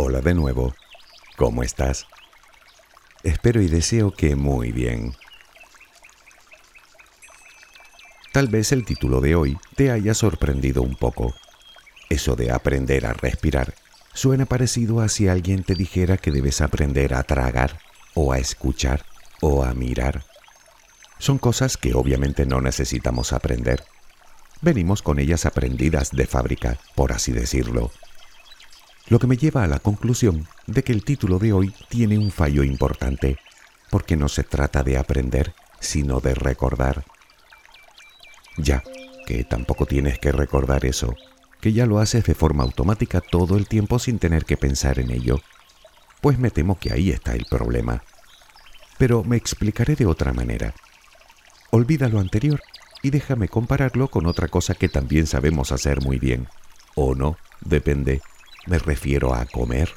Hola de nuevo. ¿Cómo estás? Espero y deseo que muy bien. Tal vez el título de hoy te haya sorprendido un poco. Eso de aprender a respirar suena parecido a si alguien te dijera que debes aprender a tragar, o a escuchar, o a mirar. Son cosas que obviamente no necesitamos aprender. Venimos con ellas aprendidas de fábrica, por así decirlo. Lo que me lleva a la conclusión de que el título de hoy tiene un fallo importante, porque no se trata de aprender, sino de recordar. Ya, que tampoco tienes que recordar eso, que ya lo haces de forma automática todo el tiempo sin tener que pensar en ello. Pues me temo que ahí está el problema. Pero me explicaré de otra manera. Olvida lo anterior y déjame compararlo con otra cosa que también sabemos hacer muy bien. O no, depende me refiero a comer.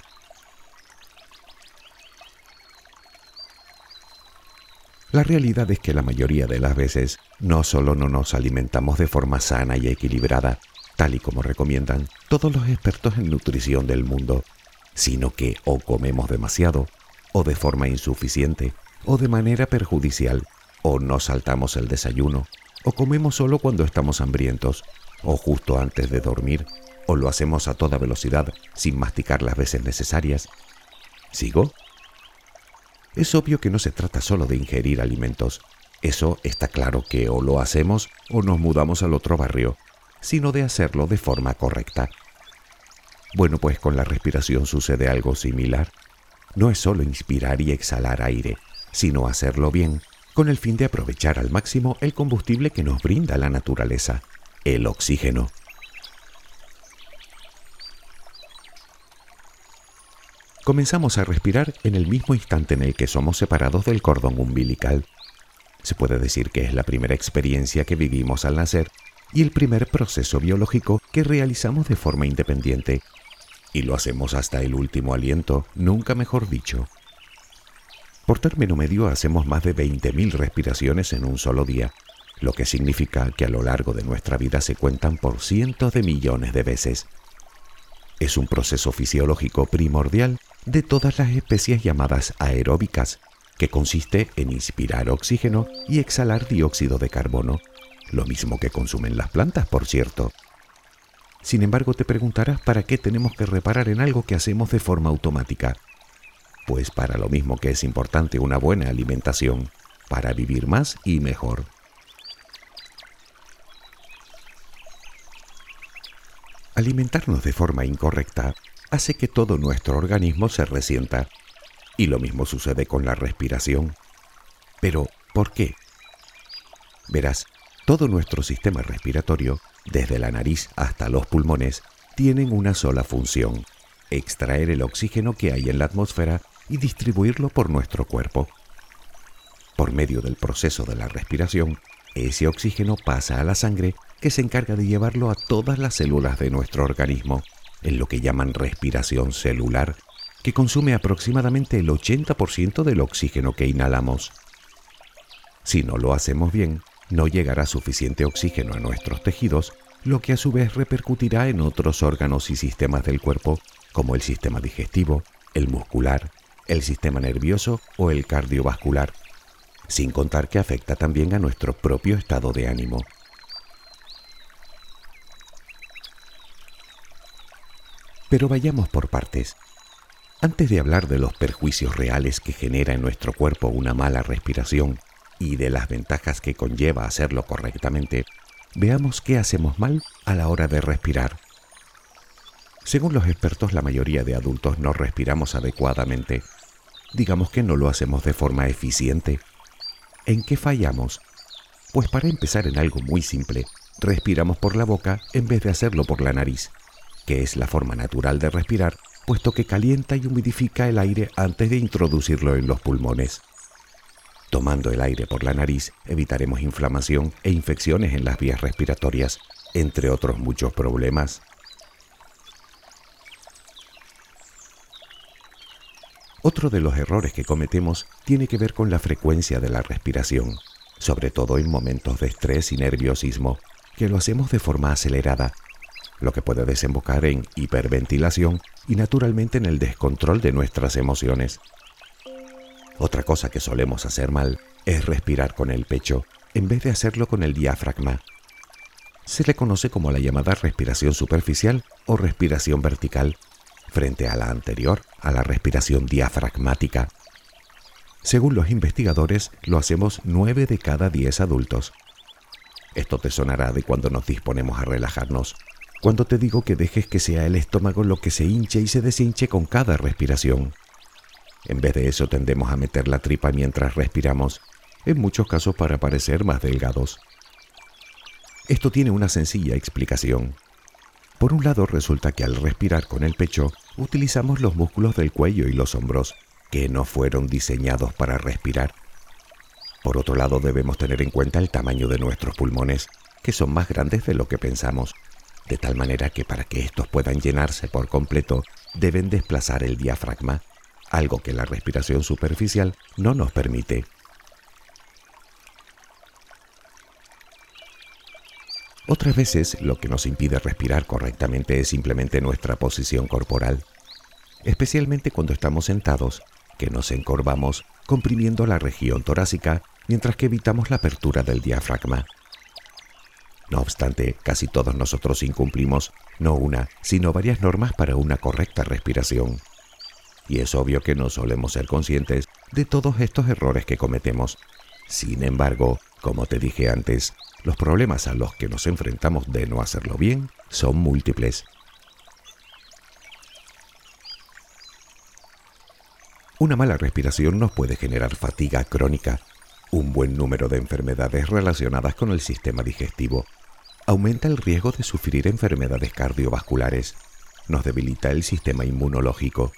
La realidad es que la mayoría de las veces no solo no nos alimentamos de forma sana y equilibrada, tal y como recomiendan todos los expertos en nutrición del mundo, sino que o comemos demasiado, o de forma insuficiente, o de manera perjudicial, o no saltamos el desayuno, o comemos solo cuando estamos hambrientos, o justo antes de dormir, o lo hacemos a toda velocidad sin masticar las veces necesarias. ¿Sigo? Es obvio que no se trata solo de ingerir alimentos. Eso está claro que o lo hacemos o nos mudamos al otro barrio, sino de hacerlo de forma correcta. Bueno, pues con la respiración sucede algo similar. No es solo inspirar y exhalar aire, sino hacerlo bien, con el fin de aprovechar al máximo el combustible que nos brinda la naturaleza, el oxígeno. Comenzamos a respirar en el mismo instante en el que somos separados del cordón umbilical. Se puede decir que es la primera experiencia que vivimos al nacer y el primer proceso biológico que realizamos de forma independiente. Y lo hacemos hasta el último aliento, nunca mejor dicho. Por término medio hacemos más de 20.000 respiraciones en un solo día, lo que significa que a lo largo de nuestra vida se cuentan por cientos de millones de veces. Es un proceso fisiológico primordial de todas las especies llamadas aeróbicas, que consiste en inspirar oxígeno y exhalar dióxido de carbono, lo mismo que consumen las plantas, por cierto. Sin embargo, te preguntarás para qué tenemos que reparar en algo que hacemos de forma automática. Pues para lo mismo que es importante una buena alimentación, para vivir más y mejor. Alimentarnos de forma incorrecta hace que todo nuestro organismo se resienta. Y lo mismo sucede con la respiración. Pero, ¿por qué? Verás, todo nuestro sistema respiratorio, desde la nariz hasta los pulmones, tienen una sola función, extraer el oxígeno que hay en la atmósfera y distribuirlo por nuestro cuerpo. Por medio del proceso de la respiración, ese oxígeno pasa a la sangre que se encarga de llevarlo a todas las células de nuestro organismo en lo que llaman respiración celular, que consume aproximadamente el 80% del oxígeno que inhalamos. Si no lo hacemos bien, no llegará suficiente oxígeno a nuestros tejidos, lo que a su vez repercutirá en otros órganos y sistemas del cuerpo, como el sistema digestivo, el muscular, el sistema nervioso o el cardiovascular, sin contar que afecta también a nuestro propio estado de ánimo. Pero vayamos por partes. Antes de hablar de los perjuicios reales que genera en nuestro cuerpo una mala respiración y de las ventajas que conlleva hacerlo correctamente, veamos qué hacemos mal a la hora de respirar. Según los expertos, la mayoría de adultos no respiramos adecuadamente. Digamos que no lo hacemos de forma eficiente. ¿En qué fallamos? Pues para empezar en algo muy simple, respiramos por la boca en vez de hacerlo por la nariz que es la forma natural de respirar, puesto que calienta y humidifica el aire antes de introducirlo en los pulmones. Tomando el aire por la nariz evitaremos inflamación e infecciones en las vías respiratorias, entre otros muchos problemas. Otro de los errores que cometemos tiene que ver con la frecuencia de la respiración, sobre todo en momentos de estrés y nerviosismo, que lo hacemos de forma acelerada lo que puede desembocar en hiperventilación y naturalmente en el descontrol de nuestras emociones. Otra cosa que solemos hacer mal es respirar con el pecho en vez de hacerlo con el diafragma. Se le conoce como la llamada respiración superficial o respiración vertical, frente a la anterior, a la respiración diafragmática. Según los investigadores, lo hacemos 9 de cada 10 adultos. Esto te sonará de cuando nos disponemos a relajarnos, cuando te digo que dejes que sea el estómago lo que se hinche y se deshinche con cada respiración. En vez de eso tendemos a meter la tripa mientras respiramos, en muchos casos para parecer más delgados. Esto tiene una sencilla explicación. Por un lado resulta que al respirar con el pecho utilizamos los músculos del cuello y los hombros, que no fueron diseñados para respirar. Por otro lado debemos tener en cuenta el tamaño de nuestros pulmones, que son más grandes de lo que pensamos, de tal manera que para que estos puedan llenarse por completo deben desplazar el diafragma, algo que la respiración superficial no nos permite. Otras veces lo que nos impide respirar correctamente es simplemente nuestra posición corporal, especialmente cuando estamos sentados, que nos encorvamos comprimiendo la región torácica mientras que evitamos la apertura del diafragma. No obstante, casi todos nosotros incumplimos no una, sino varias normas para una correcta respiración. Y es obvio que no solemos ser conscientes de todos estos errores que cometemos. Sin embargo, como te dije antes, los problemas a los que nos enfrentamos de no hacerlo bien son múltiples. Una mala respiración nos puede generar fatiga crónica, un buen número de enfermedades relacionadas con el sistema digestivo, aumenta el riesgo de sufrir enfermedades cardiovasculares, nos debilita el sistema inmunológico,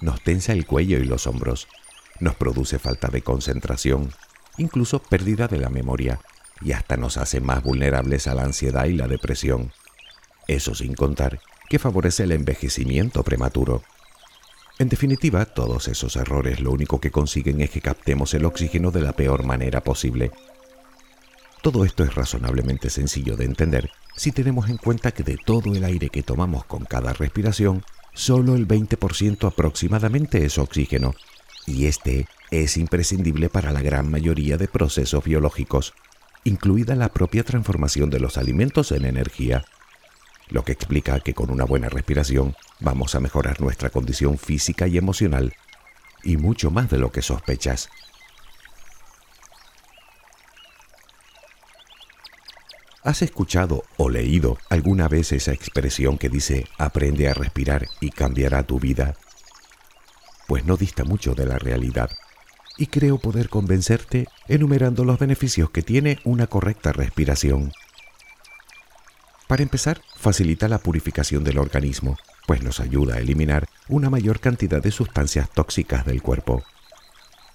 nos tensa el cuello y los hombros, nos produce falta de concentración, incluso pérdida de la memoria, y hasta nos hace más vulnerables a la ansiedad y la depresión. Eso sin contar que favorece el envejecimiento prematuro. En definitiva, todos esos errores lo único que consiguen es que captemos el oxígeno de la peor manera posible. Todo esto es razonablemente sencillo de entender si tenemos en cuenta que de todo el aire que tomamos con cada respiración, solo el 20% aproximadamente es oxígeno, y este es imprescindible para la gran mayoría de procesos biológicos, incluida la propia transformación de los alimentos en energía, lo que explica que con una buena respiración vamos a mejorar nuestra condición física y emocional, y mucho más de lo que sospechas. ¿Has escuchado o leído alguna vez esa expresión que dice aprende a respirar y cambiará tu vida? Pues no dista mucho de la realidad y creo poder convencerte enumerando los beneficios que tiene una correcta respiración. Para empezar, facilita la purificación del organismo, pues nos ayuda a eliminar una mayor cantidad de sustancias tóxicas del cuerpo.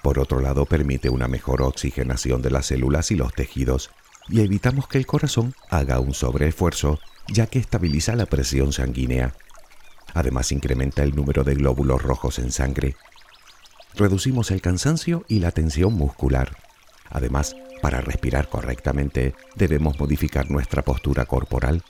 Por otro lado, permite una mejor oxigenación de las células y los tejidos, y evitamos que el corazón haga un sobreesfuerzo, ya que estabiliza la presión sanguínea. Además, incrementa el número de glóbulos rojos en sangre, reducimos el cansancio y la tensión muscular. Además, para respirar correctamente debemos modificar nuestra postura corporal,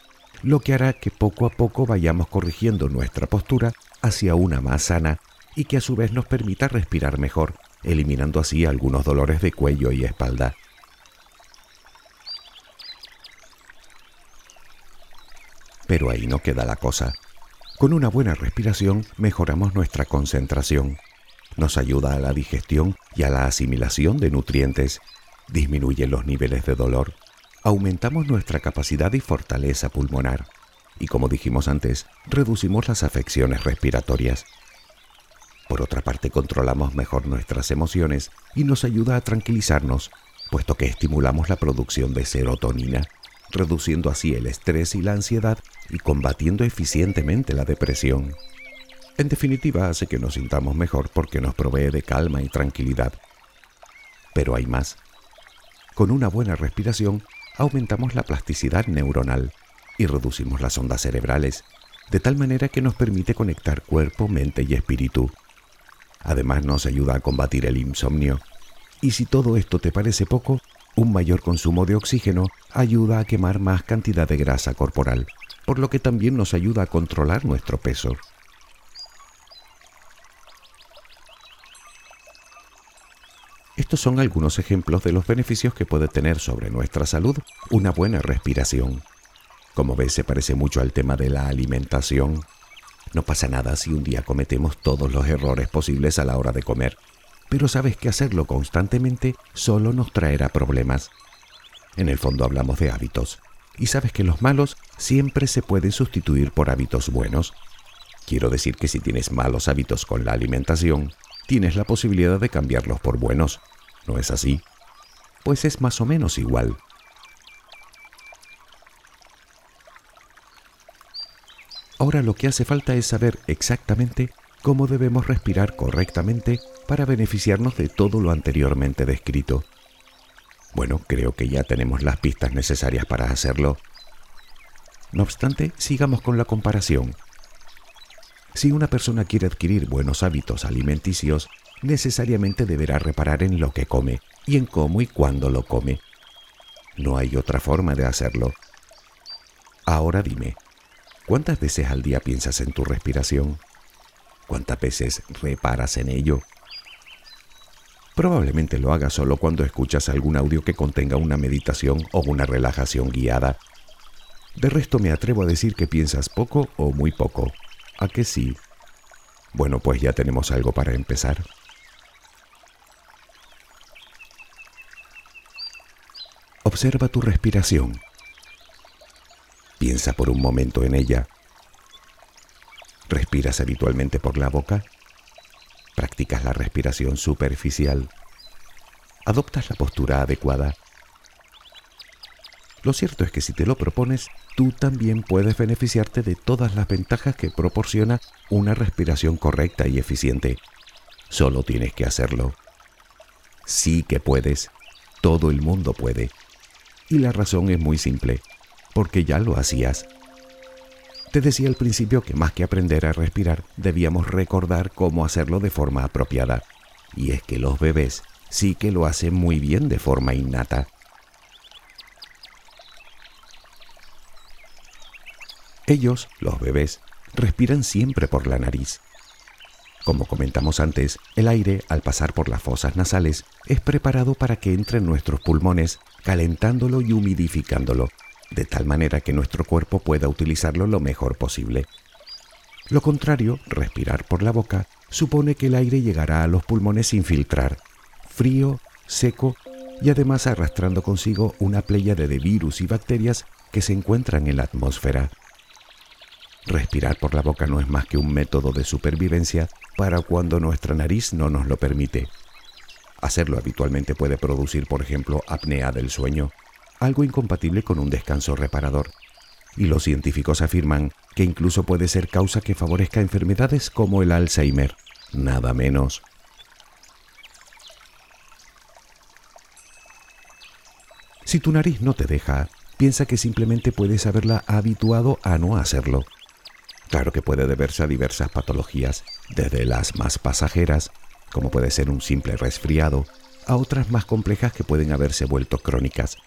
lo que hará que poco a poco vayamos corrigiendo nuestra postura hacia una más sana y que a su vez nos permita respirar mejor, eliminando así algunos dolores de cuello y espalda. Pero ahí no queda la cosa. Con una buena respiración mejoramos nuestra concentración, nos ayuda a la digestión y a la asimilación de nutrientes, disminuye los niveles de dolor, aumentamos nuestra capacidad y fortaleza pulmonar. Y como dijimos antes, reducimos las afecciones respiratorias. Por otra parte, controlamos mejor nuestras emociones y nos ayuda a tranquilizarnos, puesto que estimulamos la producción de serotonina, reduciendo así el estrés y la ansiedad y combatiendo eficientemente la depresión. En definitiva, hace que nos sintamos mejor porque nos provee de calma y tranquilidad. Pero hay más. Con una buena respiración, aumentamos la plasticidad neuronal y reducimos las ondas cerebrales, de tal manera que nos permite conectar cuerpo, mente y espíritu. Además nos ayuda a combatir el insomnio. Y si todo esto te parece poco, Un mayor consumo de oxígeno ayuda a quemar más cantidad de grasa corporal, por lo que también nos ayuda a controlar nuestro peso. Estos son algunos ejemplos de los beneficios que puede tener sobre nuestra salud una buena respiración. Como ves, se parece mucho al tema de la alimentación. No pasa nada si un día cometemos todos los errores posibles a la hora de comer, pero sabes que hacerlo constantemente solo nos traerá problemas. En el fondo hablamos de hábitos, y sabes que los malos siempre se pueden sustituir por hábitos buenos. Quiero decir que si tienes malos hábitos con la alimentación, tienes la posibilidad de cambiarlos por buenos. ¿No es así? Pues es más o menos igual. Ahora lo que hace falta es saber exactamente cómo debemos respirar correctamente para beneficiarnos de todo lo anteriormente descrito. Bueno, creo que ya tenemos las pistas necesarias para hacerlo. No obstante, sigamos con la comparación. Si una persona quiere adquirir buenos hábitos alimenticios, necesariamente deberá reparar en lo que come y en cómo y cuándo lo come. No hay otra forma de hacerlo. Ahora dime, ¿cuántas veces al día piensas en tu respiración? ¿Cuántas veces reparas en ello? Probablemente lo hagas solo cuando escuchas algún audio que contenga una meditación o una relajación guiada. De resto me atrevo a decir que piensas poco o muy poco. ¿A que sí? Bueno, pues ya tenemos algo para empezar. Observa tu respiración. Piensa por un momento en ella. ¿Respiras habitualmente por la boca? ¿Practicas la respiración superficial? ¿Adoptas la postura adecuada? Lo cierto es que si te lo propones, tú también puedes beneficiarte de todas las ventajas que proporciona una respiración correcta y eficiente. Solo tienes que hacerlo. Sí que puedes. Todo el mundo puede. Y la razón es muy simple, porque ya lo hacías. Te decía al principio que más que aprender a respirar, debíamos recordar cómo hacerlo de forma apropiada. Y es que los bebés sí que lo hacen muy bien de forma innata. Ellos, los bebés, respiran siempre por la nariz. Como comentamos antes, el aire, al pasar por las fosas nasales, es preparado para que entre en nuestros pulmones, calentándolo y humidificándolo, de tal manera que nuestro cuerpo pueda utilizarlo lo mejor posible. Lo contrario, respirar por la boca, supone que el aire llegará a los pulmones sin filtrar, frío, seco y además arrastrando consigo una playa de virus y bacterias que se encuentran en la atmósfera. Respirar por la boca no es más que un método de supervivencia para cuando nuestra nariz no nos lo permite. Hacerlo habitualmente puede producir, por ejemplo, apnea del sueño, algo incompatible con un descanso reparador. Y los científicos afirman que incluso puede ser causa que favorezca enfermedades como el Alzheimer, nada menos. Si tu nariz no te deja, piensa que simplemente puedes haberla habituado a no hacerlo. Claro que puede deberse a diversas patologías, desde las más pasajeras, como puede ser un simple resfriado, a otras más complejas que pueden haberse vuelto crónicas.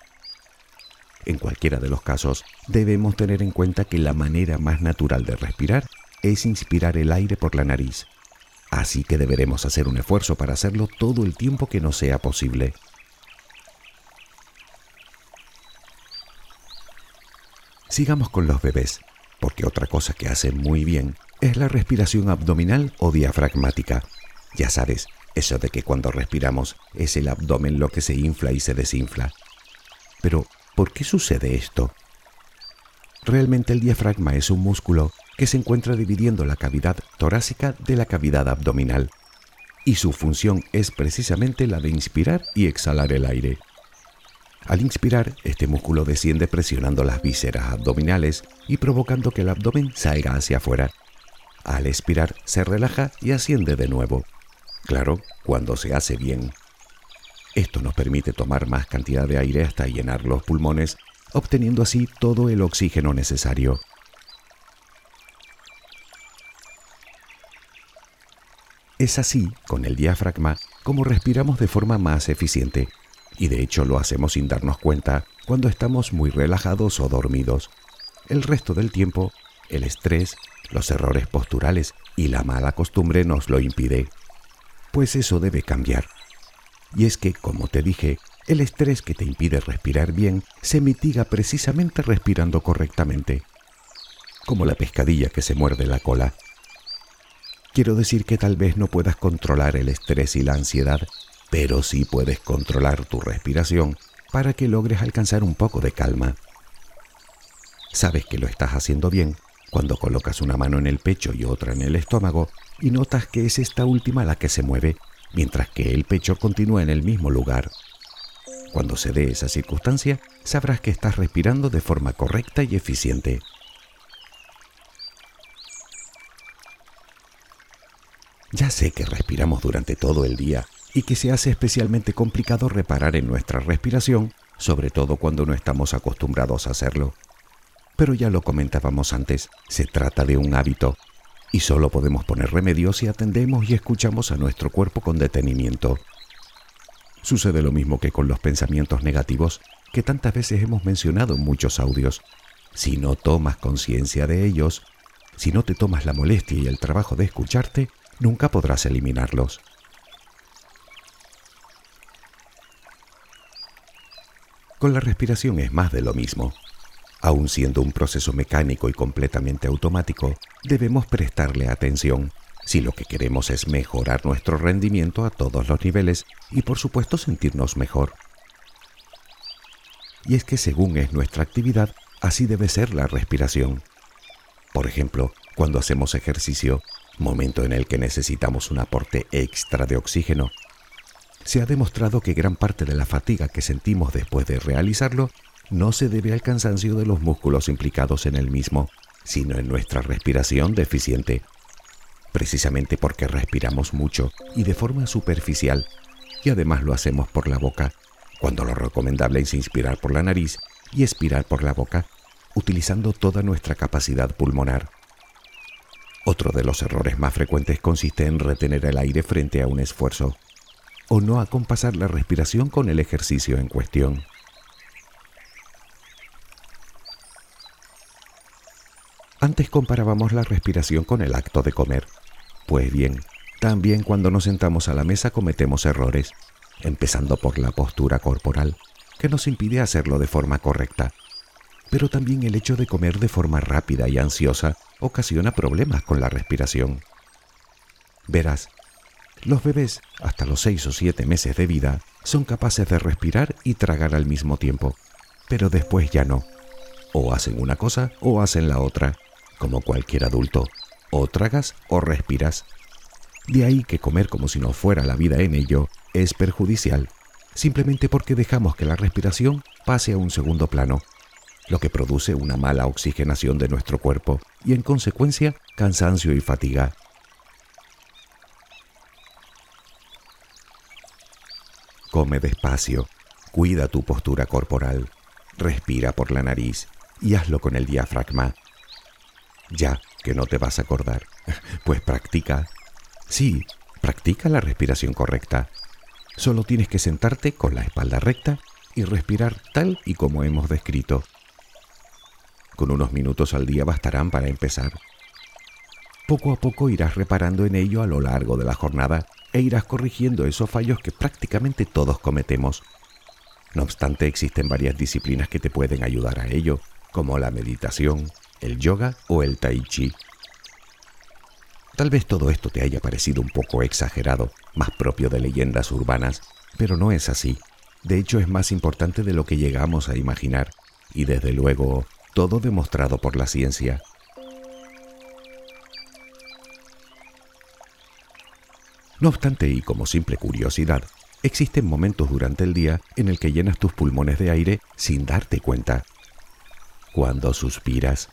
En cualquiera de los casos, debemos tener en cuenta que la manera más natural de respirar es inspirar el aire por la nariz. Así que deberemos hacer un esfuerzo para hacerlo todo el tiempo que nos sea posible. Sigamos con los bebés porque otra cosa que hacen muy bien es la respiración abdominal o diafragmática. Ya sabes, eso de que cuando respiramos es el abdomen lo que se infla y se desinfla. Pero, ¿por qué sucede esto? Realmente el diafragma es un músculo que se encuentra dividiendo la cavidad torácica de la cavidad abdominal, y su función es precisamente la de inspirar y exhalar el aire. Al inspirar, este músculo desciende presionando las vísceras abdominales y provocando que el abdomen salga hacia afuera. Al expirar, se relaja y asciende de nuevo. Claro, cuando se hace bien. Esto nos permite tomar más cantidad de aire hasta llenar los pulmones, obteniendo así todo el oxígeno necesario. Es así, con el diafragma, como respiramos de forma más eficiente y de hecho lo hacemos sin darnos cuenta cuando estamos muy relajados o dormidos. El resto del tiempo, el estrés, los errores posturales y la mala costumbre nos lo impide. Pues eso debe cambiar. Y es que, como te dije, el estrés que te impide respirar bien se mitiga precisamente respirando correctamente, como la pescadilla que se muerde la cola. Quiero decir que tal vez no puedas controlar el estrés y la ansiedad, pero sí puedes controlar tu respiración para que logres alcanzar un poco de calma. Sabes que lo estás haciendo bien cuando colocas una mano en el pecho y otra en el estómago y notas que es esta última la que se mueve, mientras que el pecho continúa en el mismo lugar. Cuando se dé esa circunstancia, sabrás que estás respirando de forma correcta y eficiente. Ya sé que respiramos durante todo el día y que se hace especialmente complicado reparar en nuestra respiración, sobre todo cuando no estamos acostumbrados a hacerlo. Pero ya lo comentábamos antes, se trata de un hábito y solo podemos poner remedio si atendemos y escuchamos a nuestro cuerpo con detenimiento. Sucede lo mismo que con los pensamientos negativos que tantas veces hemos mencionado en muchos audios. Si no tomas conciencia de ellos, si no te tomas la molestia y el trabajo de escucharte, nunca podrás eliminarlos. Con la respiración es más de lo mismo. Aun siendo un proceso mecánico y completamente automático, debemos prestarle atención si lo que queremos es mejorar nuestro rendimiento a todos los niveles y por supuesto sentirnos mejor. Y es que según es nuestra actividad, así debe ser la respiración. Por ejemplo, cuando hacemos ejercicio, momento en el que necesitamos un aporte extra de oxígeno, se ha demostrado que gran parte de la fatiga que sentimos después de realizarlo no se debe al cansancio de los músculos implicados en el mismo, sino en nuestra respiración deficiente. Precisamente porque respiramos mucho y de forma superficial, y además lo hacemos por la boca, cuando lo recomendable es inspirar por la nariz y expirar por la boca, utilizando toda nuestra capacidad pulmonar. Otro de los errores más frecuentes consiste en retener el aire frente a un esfuerzo o no acompasar la respiración con el ejercicio en cuestión. Antes comparábamos la respiración con el acto de comer. Pues bien, también cuando nos sentamos a la mesa cometemos errores, empezando por la postura corporal, que nos impide hacerlo de forma correcta. Pero también el hecho de comer de forma rápida y ansiosa ocasiona problemas con la respiración. Verás, los bebés, hasta los 6 o 7 meses de vida, son capaces de respirar y tragar al mismo tiempo, pero después ya no. O hacen una cosa o hacen la otra, como cualquier adulto. O tragas o respiras. De ahí que comer como si no fuera la vida en ello es perjudicial, simplemente porque dejamos que la respiración pase a un segundo plano, lo que produce una mala oxigenación de nuestro cuerpo y en consecuencia cansancio y fatiga. Come despacio, cuida tu postura corporal, respira por la nariz y hazlo con el diafragma. Ya que no te vas a acordar, pues practica. Sí, practica la respiración correcta. Solo tienes que sentarte con la espalda recta y respirar tal y como hemos descrito. Con unos minutos al día bastarán para empezar. Poco a poco irás reparando en ello a lo largo de la jornada e irás corrigiendo esos fallos que prácticamente todos cometemos. No obstante, existen varias disciplinas que te pueden ayudar a ello, como la meditación, el yoga o el tai chi. Tal vez todo esto te haya parecido un poco exagerado, más propio de leyendas urbanas, pero no es así. De hecho, es más importante de lo que llegamos a imaginar, y desde luego, todo demostrado por la ciencia. No obstante, y como simple curiosidad, existen momentos durante el día en el que llenas tus pulmones de aire sin darte cuenta. Cuando suspiras.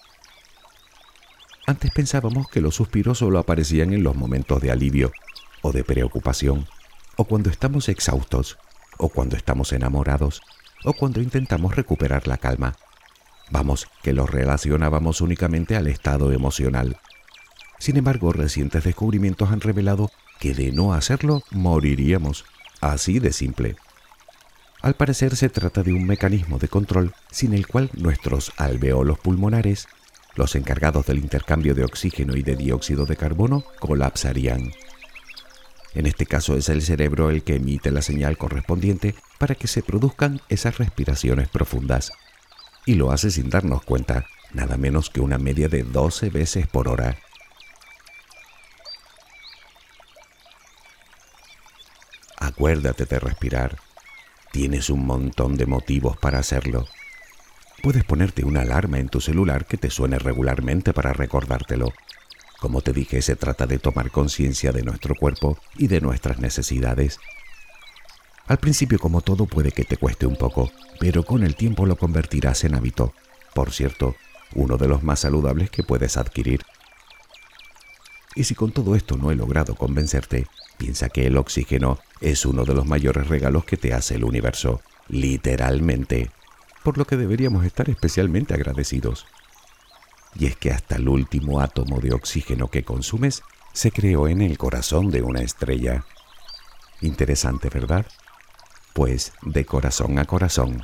Antes pensábamos que los suspiros solo aparecían en los momentos de alivio o de preocupación, o cuando estamos exhaustos, o cuando estamos enamorados, o cuando intentamos recuperar la calma. Vamos, que los relacionábamos únicamente al estado emocional. Sin embargo, recientes descubrimientos han revelado que de no hacerlo moriríamos. Así de simple. Al parecer se trata de un mecanismo de control sin el cual nuestros alveolos pulmonares, los encargados del intercambio de oxígeno y de dióxido de carbono, colapsarían. En este caso es el cerebro el que emite la señal correspondiente para que se produzcan esas respiraciones profundas. Y lo hace sin darnos cuenta, nada menos que una media de 12 veces por hora. Acuérdate de respirar. Tienes un montón de motivos para hacerlo. Puedes ponerte una alarma en tu celular que te suene regularmente para recordártelo. Como te dije, se trata de tomar conciencia de nuestro cuerpo y de nuestras necesidades. Al principio, como todo, puede que te cueste un poco, pero con el tiempo lo convertirás en hábito. Por cierto, uno de los más saludables que puedes adquirir. Y si con todo esto no he logrado convencerte, piensa que el oxígeno es uno de los mayores regalos que te hace el universo, literalmente, por lo que deberíamos estar especialmente agradecidos y es que hasta el último átomo de oxígeno que consumes se creó en el corazón de una estrella. Interesante, ¿verdad? Pues de corazón a corazón,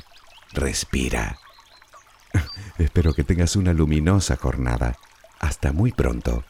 respira. Espero que tengas una luminosa jornada. Hasta muy pronto.